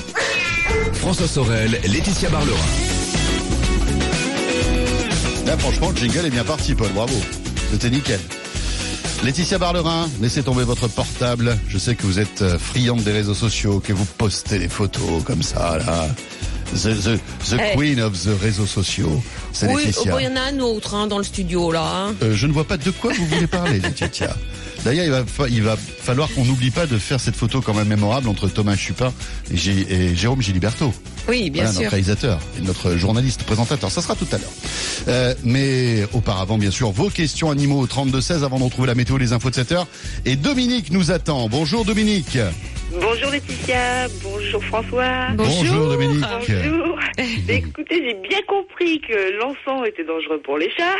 François Sorel, Laetitia Barlerin. Là, franchement, le jingle est bien parti, Paul. Bravo. C'était nickel. Laetitia Barlerin, laissez tomber votre portable. Je sais que vous êtes euh, friande des réseaux sociaux, que vous postez des photos comme ça, là. The, the, the Eh. queen of the réseaux sociaux. C'est Oui, Laetitia. bon, il y en a un autre hein, dans le studio là. hein. Euh, je ne vois pas de quoi vous voulez parler, <laughs> Laetitia. D'ailleurs, il va, fa- il va falloir qu'on n'oublie pas de faire cette photo quand même mémorable entre Thomas Chupin et, et Jérôme Giliberto. Oui, bien Voilà, sûr. notre réalisateur et notre journaliste présentateur. Ça sera tout à l'heure. Euh, mais auparavant, bien sûr, vos questions animaux au 32-16 avant de retrouver la météo des infos de 7 heures. Et Dominique nous attend. Bonjour Dominique. Bonjour Laetitia, bonjour François. Bonjour. Dominique. Bonjour. <laughs> Écoutez, j'ai bien compris que l'encens était dangereux pour les chats.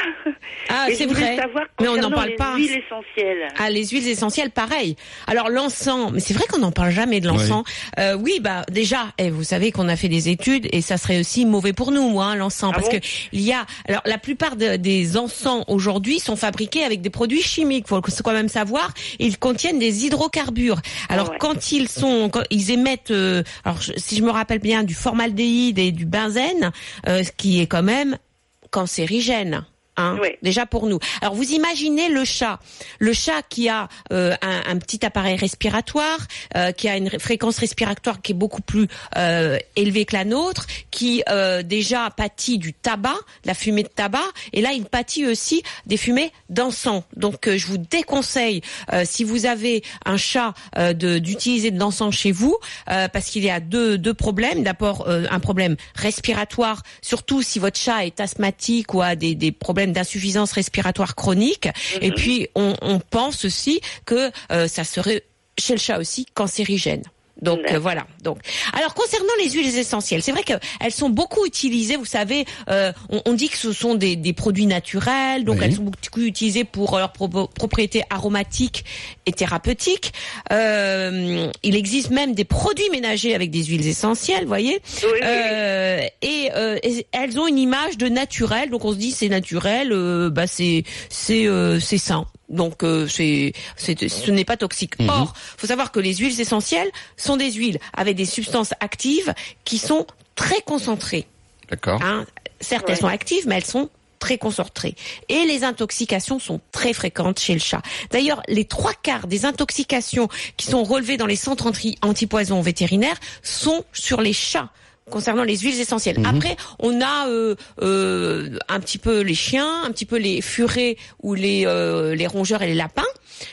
Ah, c'est vrai. savoir Mais on n'en parle les pas. huiles essentielles. Ah, les huiles essentielles, pareil. Alors l'encens, mais c'est vrai qu'on n'en parle jamais de l'encens. Euh, oui, bah déjà, eh, vous savez qu'on a fait des études et ça serait aussi mauvais pour nous, moi, hein, l'encens, Ah parce bon que il y a, alors la plupart de- des encens aujourd'hui sont fabriqués avec des produits chimiques. Faut quand même savoir, ils contiennent des hydrocarbures. Alors Ah ouais. quand ils émettent, euh, alors si je me rappelle bien, du formaldéhyde et du benzène, euh, ce qui est quand même cancérigène. Hein, déjà pour nous. Alors vous imaginez le chat, le chat qui a euh, un, un petit appareil respiratoire, euh, qui a une ré- fréquence respiratoire qui est beaucoup plus euh, élevée que la nôtre, qui déjà pâtit du tabac, de la fumée de tabac, et là il pâtit aussi des fumées d'encens. Donc je vous déconseille, si vous avez un chat, d'utiliser de l'encens chez vous, parce qu'il y a deux, deux problèmes. D'abord un problème respiratoire, surtout si votre chat est asthmatique ou a des, des problèmes d'insuffisance respiratoire chronique. Et puis on, on pense aussi que euh, ça serait chez le chat aussi cancérigène. Donc euh, voilà. Donc alors concernant les huiles essentielles, c'est vrai qu'elles sont beaucoup utilisées. Vous savez, euh, on, on dit que ce sont des, des produits naturels, donc Oui. elles sont beaucoup utilisées pour leurs pro- propriétés aromatiques et thérapeutiques. Euh, il existe même des produits ménagers avec des huiles essentielles, vous voyez. Oui, oui, oui. Euh, et, euh, et elles ont une image de naturel, donc on se dit c'est naturel, euh, bah c'est c'est euh, c'est sain. Donc euh, c'est c'est ce n'est pas toxique. Mhm. Or, faut savoir que les huiles essentielles sont des huiles avec des substances actives qui sont très concentrées. D'accord. Hein. Certes, elles sont actives, mais elles sont très concentrées. Et les intoxications sont très fréquentes chez le chat. D'ailleurs, les trois quarts des intoxications qui sont relevées dans les centres anti- antipoison vétérinaires sont sur les chats concernant les huiles essentielles. Mhm. Après, on a euh, euh, un petit peu les chiens, un petit peu les furets ou les, euh, les rongeurs et les lapins.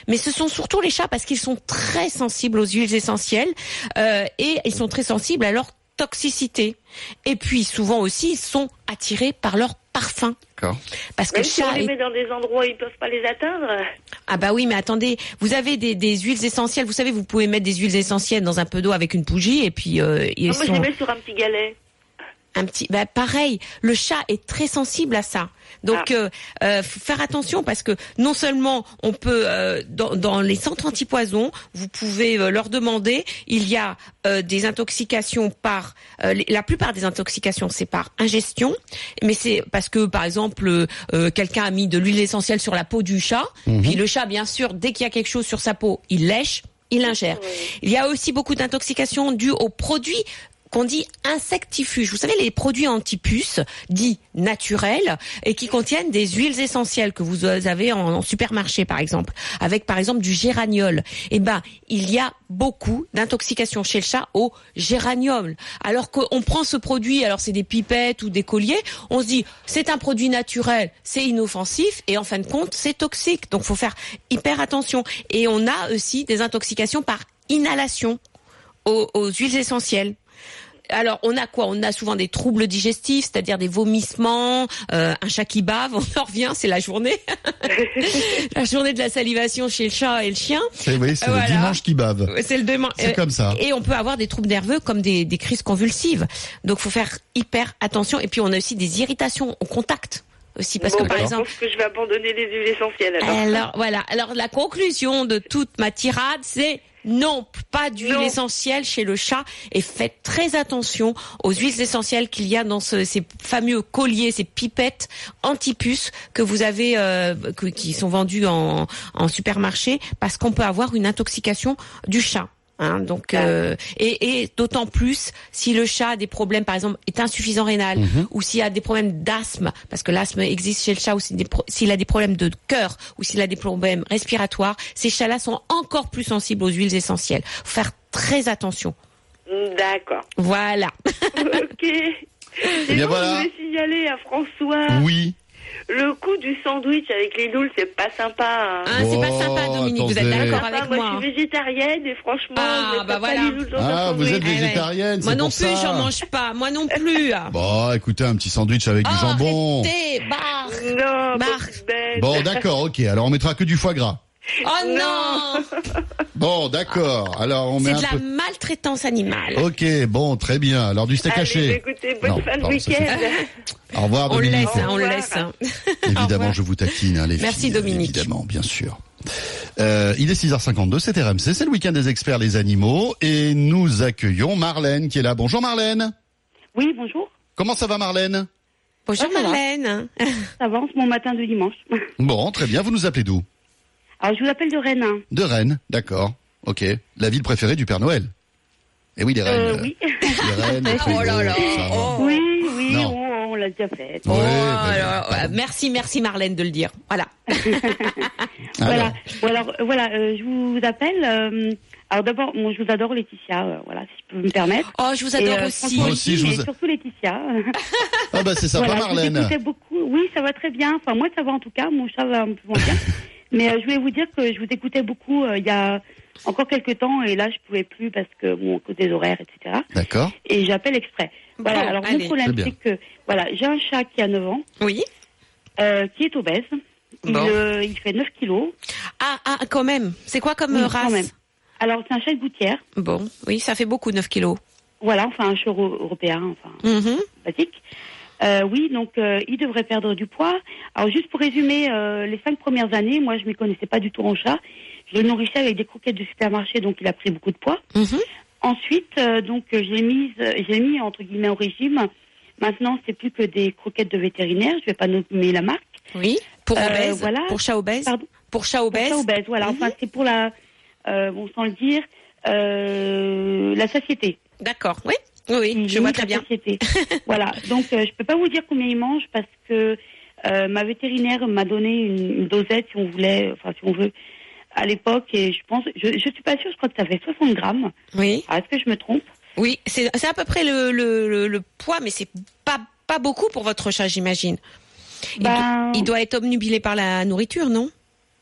Mais ce sont surtout les chats parce qu'ils sont très sensibles aux huiles essentielles et ils sont très sensibles à leur toxicité. Et puis souvent aussi, ils sont attirés par leur parfum. D'accord. Parce que Même si on les est- met dans des endroits où ils peuvent pas les atteindre. Ah bah oui, mais attendez, vous avez des, des huiles essentielles. Vous savez, vous pouvez mettre des huiles essentielles dans un peu d'eau avec une bougie et puis euh, ils Non, moi, je sont les mets sur un petit galet. Un petit. Bah pareil, le chat est très sensible à ça. Donc, Ah. euh, euh, faut faire attention parce que non seulement on peut euh, dans, dans les centres antipoison, vous pouvez euh, leur demander. Il y a euh, des intoxications par euh, les- la plupart des intoxications c'est par ingestion, mais c'est parce que par exemple quelqu'un a mis de l'huile essentielle sur la peau du chat, puis le chat bien sûr dès qu'il y a quelque chose sur sa peau, il lèche, il ingère. Il y a aussi beaucoup d'intoxications dues aux produits qu'on dit insectifuges. Vous savez, les produits antipuces, dits naturels, et qui contiennent des huiles essentielles que vous avez en, supermarché, par exemple, avec par exemple du géraniol. Eh ben, il y a beaucoup d'intoxication chez le chat au géraniol. Alors qu'on prend ce produit, alors c'est des pipettes ou des colliers, on se dit c'est un produit naturel, c'est inoffensif, et en fin de compte, c'est toxique. Donc, faut faire hyper attention. Et on a aussi des intoxications par inhalation aux huiles essentielles. Alors on a quoi? On a souvent des troubles digestifs, c'est-à-dire des vomissements, euh, un chat qui bave. On en revient, c'est la journée, <laughs> la journée de la salivation chez le chat et le chien. C'est oui, c'est Voilà. le dimanche qui bave. C'est le demain. C'est comme ça. Et on peut avoir des troubles nerveux comme des, des crises convulsives. Donc faut faire hyper attention. Et puis on a aussi des irritations au contact aussi parce bon, que par bah, exemple. Je pense que je vais abandonner les huiles essentielles alors. Alors voilà. Alors la conclusion de toute ma tirade, c'est non, pas d'huile essentielle chez le chat et faites très attention aux huiles essentielles qu'il y a dans ce- ces fameux colliers, ces pipettes anti-puces que vous avez, euh, que- qui sont vendues en, en supermarché parce qu'on peut avoir une intoxication du chat. Hein, donc euh, et, et d'autant plus si le chat a des problèmes, par exemple, est insuffisant rénal ou s'il a des problèmes d'asthme, parce que l'asthme existe chez le chat, ou s'il a des problèmes de cœur ou s'il a des problèmes respiratoires, ces chats-là sont encore plus sensibles aux huiles essentielles. Faut faire très attention. D'accord. Voilà. <laughs> ok. Et Eh bien, donc, voilà. je voulais signaler à François Oui. Le coup du sandwich avec les nouilles, c'est pas sympa. hein. Hein, c'est pas Oh, sympa, Dominique. Vous êtes d'accord avec moi, moi hein je suis végétarienne et franchement, Ah, je bah pas voilà. les nouilles dans un Ah, vous sandwich. êtes ouais. végétarienne, Moi non pour plus, j'en mange pas. Moi non plus. <laughs> Bon, écoutez, un petit sandwich avec du Oh, jambon. arrêtez, barre. Non, bête. Bon, d'accord, ok. Alors on mettra que du foie gras. Oh non, Bon, d'accord. Alors on met C'est un de la peu. maltraitance animale. Ok, bon, très bien. Alors du steak Allez, haché. écoutez, bonne Non, fin de pardon, ça week-end. Au revoir, On le Dominique. laisse, hein, on laisse. hein. Évidemment, je vous taquine, hein, les Merci, filles, Dominique. Évidemment, bien sûr. Euh, il est 6h52, c'est RMC, c'est le week-end des experts les animaux et nous accueillons Marlène qui est là. Bonjour Marlène. Oui, bonjour. Comment ça va Marlène? Bonjour ça va. Marlène. Ça va, mon matin de dimanche. Bon, très bien. Vous nous appelez d'où? Alors, je vous appelle de Rennes. hein. De Rennes, d'accord. Ok. La ville préférée du Père Noël. Et oui, les Rennes. Euh, euh, oui. Les Rennes, les <laughs> Oh là là. Oh. oui, oui, Non. on, on l'a déjà fait. Ouais, Oh, bah, alors, euh, merci, merci Marlène de le dire. Voilà. <laughs> Voilà. Alors, alors, euh, voilà, euh, je vous appelle. euh, alors, d'abord, bon, je vous adore, Laetitia. euh, voilà, si je peux me permettre. Oh, je vous Et, adore euh, aussi. Moi aussi, je mais vous surtout Laetitia. ah bah c'est sympa Voilà, je vous Marlène. écoutais beaucoup. Oui, ça va très bien. Enfin, moi, ça va en tout cas. Mon chat va un peu moins bien. <laughs> Mais euh, je voulais vous dire que je vous écoutais beaucoup euh, il y a encore quelques temps et là, je pouvais plus parce que bon, à cause des horaires, etc. D'accord. Et j'appelle exprès. Voilà. Bon, alors, allez. le problème, C'est que voilà, j'ai un chat qui a 9 ans, Oui. euh, qui est obèse. Il, Bon. euh, il fait 9 kilos. Ah, ah, quand même. C'est quoi comme Oui, quand race même. Alors, c'est un chat de gouttière. Bon, oui, ça fait beaucoup, 9 kilos. Voilà, enfin, un chat euro- européen, enfin, Mhm. basique. Euh, oui, donc euh, il devrait perdre du poids. Alors juste pour résumer, euh, les cinq premières années, moi je m'y connaissais pas du tout en chat. Je le nourrissais avec des croquettes de supermarché, donc il a pris beaucoup de poids. Mhm. Ensuite, euh, donc euh, je l'ai mise, euh, je l'ai mis entre guillemets au régime. Maintenant, c'est plus que des croquettes de vétérinaire. Je vais pas nommer la marque. Oui. Pour obèse. voilà. Pour chat obèse. Pardon. Pour chat Pour obèse. ça, obèse, voilà. Mhm. Enfin, c'est pour la, euh, bon, sans le dire, euh, la satiété. D'accord. Oui. Oui, Je vois très bien. <laughs> voilà. Donc, euh, je peux pas vous dire combien il mange parce que euh, ma vétérinaire m'a donné une, une dosette, si on voulait, enfin, si on veut, à l'époque. Et je pense, je, je suis pas sûre, je crois que ça fait 60 grammes. Oui. Ah, Est-ce que je me trompe? Oui. C'est c'est à peu près le, le, le, le poids, mais c'est pas, pas beaucoup pour votre chat, j'imagine. Il, Ben- do- il doit être obnubilé par la nourriture, non?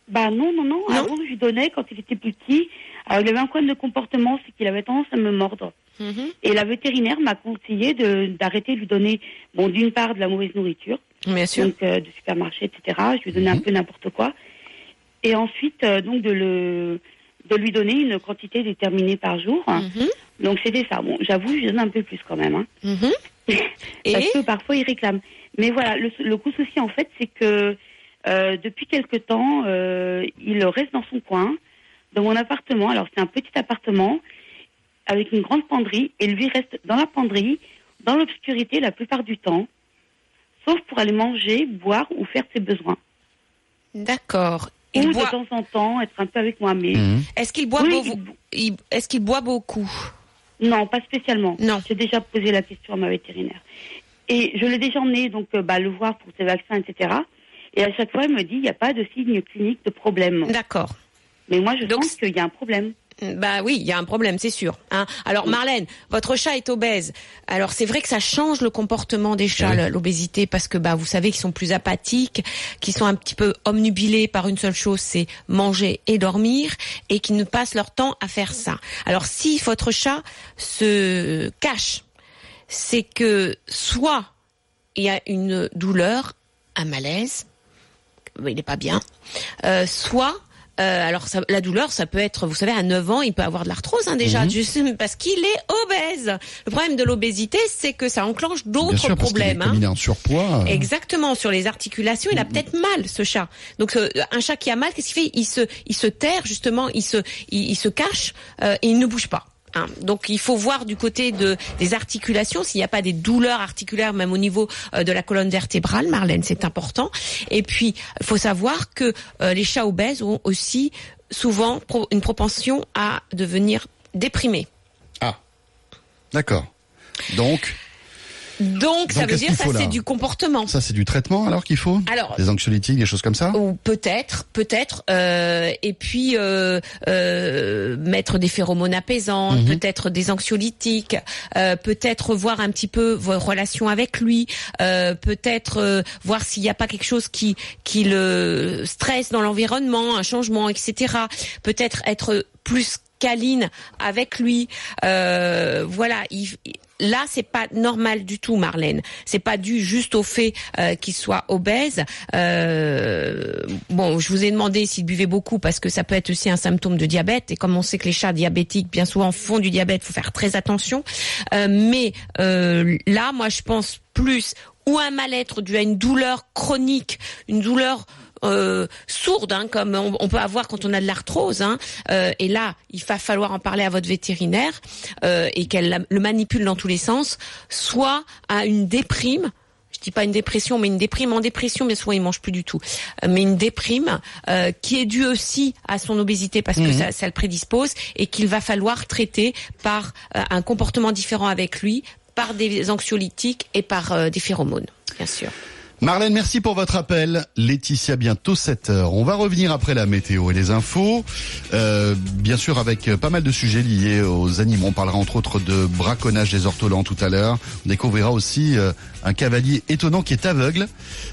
Bah non, non, non. Non Avant, je lui donnais quand il était plus petit. Alors, il avait un problème de comportement, c'est qu'il avait tendance à me mordre. Mhm. Et la vétérinaire m'a conseillé d'arrêter de lui donner, bon, d'une part de la mauvaise nourriture, Bien sûr. donc euh, de supermarché, etc. Je lui donnais Mhm. un peu n'importe quoi. Et ensuite, euh, donc de le de lui donner une quantité déterminée par jour. Mhm. Donc c'était ça. Bon, j'avoue, je donne un peu plus quand même, hein, Mhm. <laughs> Et parce que parfois il réclame. Mais voilà, le, le gros souci en fait, c'est que euh, depuis quelque temps, euh, il reste dans son coin, dans mon appartement. Alors c'est un petit appartement avec une grande penderie, et lui reste dans la penderie, dans l'obscurité la plupart du temps, sauf pour aller manger, boire ou faire ses besoins. D'accord. ou Il de boit. temps en temps être un peu avec moi. Mais Mhm. Est-ce qu'il boit, Oui, beau- il- Est-ce qu'il boit beaucoup? Non, pas spécialement. Non. J'ai déjà posé la question à ma vétérinaire. Et je l'ai déjà emmené donc euh, bah, le voir pour ses vaccins, etc. Et à chaque fois, elle me dit il n'y a pas de signe clinique de problème. D'accord. Mais moi, je Donc, pense qu'il y a un problème. Bah oui, il y a un problème, c'est sûr. Hein. Alors Marlène, votre chat est obèse. Alors c'est vrai que ça change le comportement des chats, Oui. l'obésité, parce que bah vous savez qu'ils sont plus apathiques, qu'ils sont un petit peu omnubilés par une seule chose, c'est manger et dormir, et qu'ils ne passent leur temps à faire ça. Alors si votre chat se cache c'est que soit il y a une douleur, un malaise, il n'est pas bien, euh, soit euh, alors ça, la douleur, ça peut être, vous savez, à 9 ans, il peut avoir de l'arthrose hein, déjà, Mhm. juste parce qu'il est obèse. Le problème de l'obésité, c'est que ça enclenche d'autres parce est- problèmes. comme hein. il est en surpoids. euh, Exactement, sur les articulations, il a peut-être mal ce chat. Donc un chat qui a mal, qu'est-ce qu'il fait? Il se, il se terre justement, il se, il, il se cache euh, et il ne bouge pas. Hein. Donc il faut voir du côté de des articulations s'il n'y a pas des douleurs articulaires même au niveau euh, de la colonne vertébrale, Marlène, c'est important. Et puis il faut savoir que euh, les chats obèses ont aussi souvent une propension à devenir déprimés. Ah, d'accord. Donc, Donc, ça Donc, veut dire ça c'est du comportement. ça c'est du traitement alors qu'il faut Alors, Des anxiolytiques, des choses comme ça Ou peut-être, peut-être, euh, et puis euh, euh, mettre des phéromones apaisantes, Mhm. peut-être des anxiolytiques, euh, peut-être voir un petit peu vos relations avec lui, euh, peut-être euh, voir s'il n'y a pas quelque chose qui qui le stresse dans l'environnement, un changement, etc. Peut-être être plus câline avec lui. Euh, voilà, il, là c'est pas normal du tout, Marlène. C'est pas dû juste au fait euh, qu'il soit obèse. Euh, bon, je vous ai demandé s'il buvait beaucoup parce que ça peut être aussi un symptôme de diabète. Et comme on sait que les chats diabétiques bien souvent font du diabète, faut faire très attention. Euh, mais là, moi, je pense plus ou un mal-être dû à une douleur chronique, une douleur euh, sourde, hein, comme on, on peut avoir quand on a de l'arthrose. Hein, euh, et là, il va falloir en parler à votre vétérinaire euh, et qu'elle le manipule dans tous les sens, soit à une déprime. Je dis pas une dépression, mais une déprime en dépression, bien souvent il mange plus du tout. Euh, Mais une déprime euh, qui est due aussi à son obésité parce que Mhm. ça, ça le prédispose et qu'il va falloir traiter par euh, un comportement différent avec lui, par des anxiolytiques et par euh, des phéromones, bien sûr. Marlène, merci pour votre appel. Laetitia, bientôt 7 heures. On va revenir après la météo et les infos. Euh, bien sûr, avec euh, pas mal de sujets liés aux animaux. On parlera entre autres de braconnage des ortolans tout à l'heure. On découvrira aussi euh, un cavalier étonnant qui est aveugle.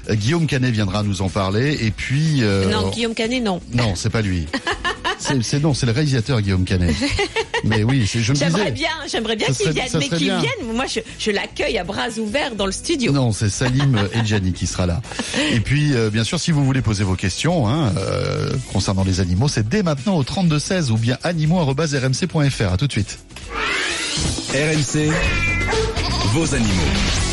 Euh, Guillaume Canet viendra nous en parler. Et puis... euh, non, Guillaume Canet, non. non, c'est pas lui. <laughs> C'est c'est- non, c'est le réalisateur Guillaume Canet. <laughs> Mais oui, c'est- je me J'aimerais disais. bien, j'aimerais bien qu'il vienne, mais qu'il bien. vienne. Moi, je, je l'accueille à bras ouverts dans le studio. Non, c'est Salim Edjani qui sera là. Et puis, euh, bien sûr, si vous voulez poser vos questions hein, euh, concernant les animaux, c'est dès maintenant au 32 16 ou bien animaux@rmc.fr. À tout de suite. RMC, vos animaux.